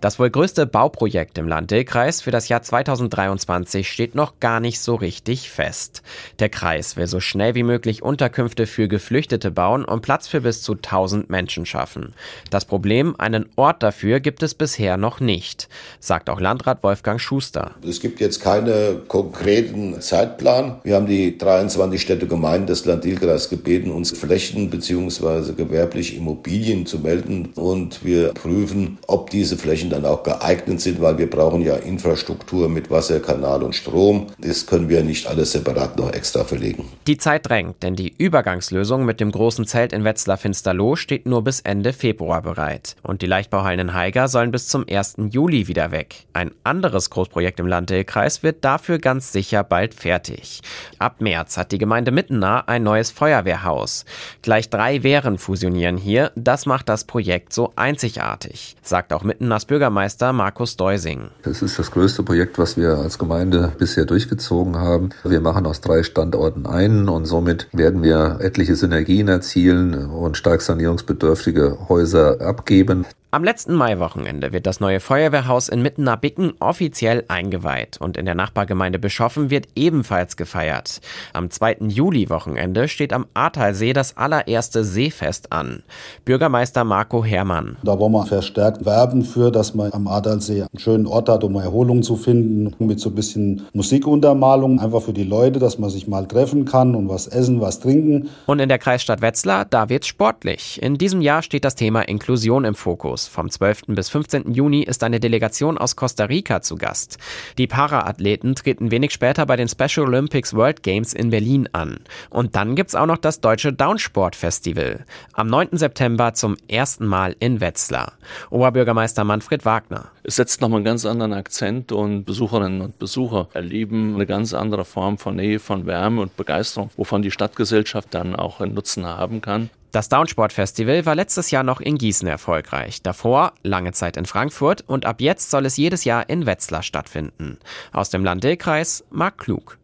Das wohl größte Bauprojekt im Land-Dill-Kreis für das Jahr 2023 steht noch gar nicht so richtig fest. Der Kreis will so schnell wie möglich Unterkünfte für Geflüchtete bauen und Platz für bis zu 1000 Menschen schaffen. Das Problem, einen Ort dafür gibt es bisher noch nicht, sagt auch Landrat Wolfgang Schuster. Es gibt jetzt keinen konkreten Zeitplan. Wir haben die 23 Städte Gemeinden des Land-Dill-Kreis gebeten, uns Flächen bzw. gewerbliche Immobilien zu melden und wir prüfen, ob diese Flächen Flächen dann auch geeignet sind, weil wir brauchen ja Infrastruktur mit Wasser, Kanal und Strom. Das können wir nicht alles separat noch extra verlegen. Die Zeit drängt, denn die Übergangslösung mit dem großen Zelt in Wetzlar-Finsterloh steht nur bis Ende Februar bereit. Und die Leichtbauhallen in Haiger sollen bis zum 1. Juli wieder weg. Ein anderes Großprojekt im Landtälkreis wird dafür ganz sicher bald fertig. Ab März hat die Gemeinde Mittennah ein neues Feuerwehrhaus. Gleich drei Wehren fusionieren hier. Das macht das Projekt so einzigartig, sagt auch Mittennahs Bürger Bürgermeister Markus Deusing. Das ist das größte Projekt, was wir als Gemeinde bisher durchgezogen haben. Wir machen aus drei Standorten einen und somit werden wir etliche Synergien erzielen und stark sanierungsbedürftige Häuser abgeben. Am letzten Maiwochenende wird das neue Feuerwehrhaus in Mittenabicken offiziell eingeweiht und in der Nachbargemeinde Beschoffen wird ebenfalls gefeiert. Am 2. Juli-Wochenende steht am Ahrtalsee das allererste Seefest an. Bürgermeister Marco Herrmann. Da wollen wir verstärkt werben für, dass man am Ahrtalsee einen schönen Ort hat, um Erholung zu finden, mit so ein bisschen Musikuntermalung, einfach für die Leute, dass man sich mal treffen kann und was essen, was trinken. Und in der Kreisstadt Wetzlar, da wird's sportlich. In diesem Jahr steht das Thema Inklusion im Fokus. Vom 12. bis 15. Juni ist eine Delegation aus Costa Rica zu Gast. Die Paraathleten treten wenig später bei den Special Olympics World Games in Berlin an. Und dann gibt's auch noch das Deutsche Downsport Festival. Am 9. September zum ersten Mal in Wetzlar. Oberbürgermeister Manfred Wagner. Es setzt nochmal einen ganz anderen Akzent und Besucherinnen und Besucher erleben eine ganz andere Form von Nähe, von Wärme und Begeisterung, wovon die Stadtgesellschaft dann auch einen Nutzen haben kann. Das Downsport Festival war letztes Jahr noch in Gießen erfolgreich. Davor lange Zeit in Frankfurt und ab jetzt soll es jedes Jahr in Wetzlar stattfinden. Aus dem Land-Dill-Kreis Marc Klug.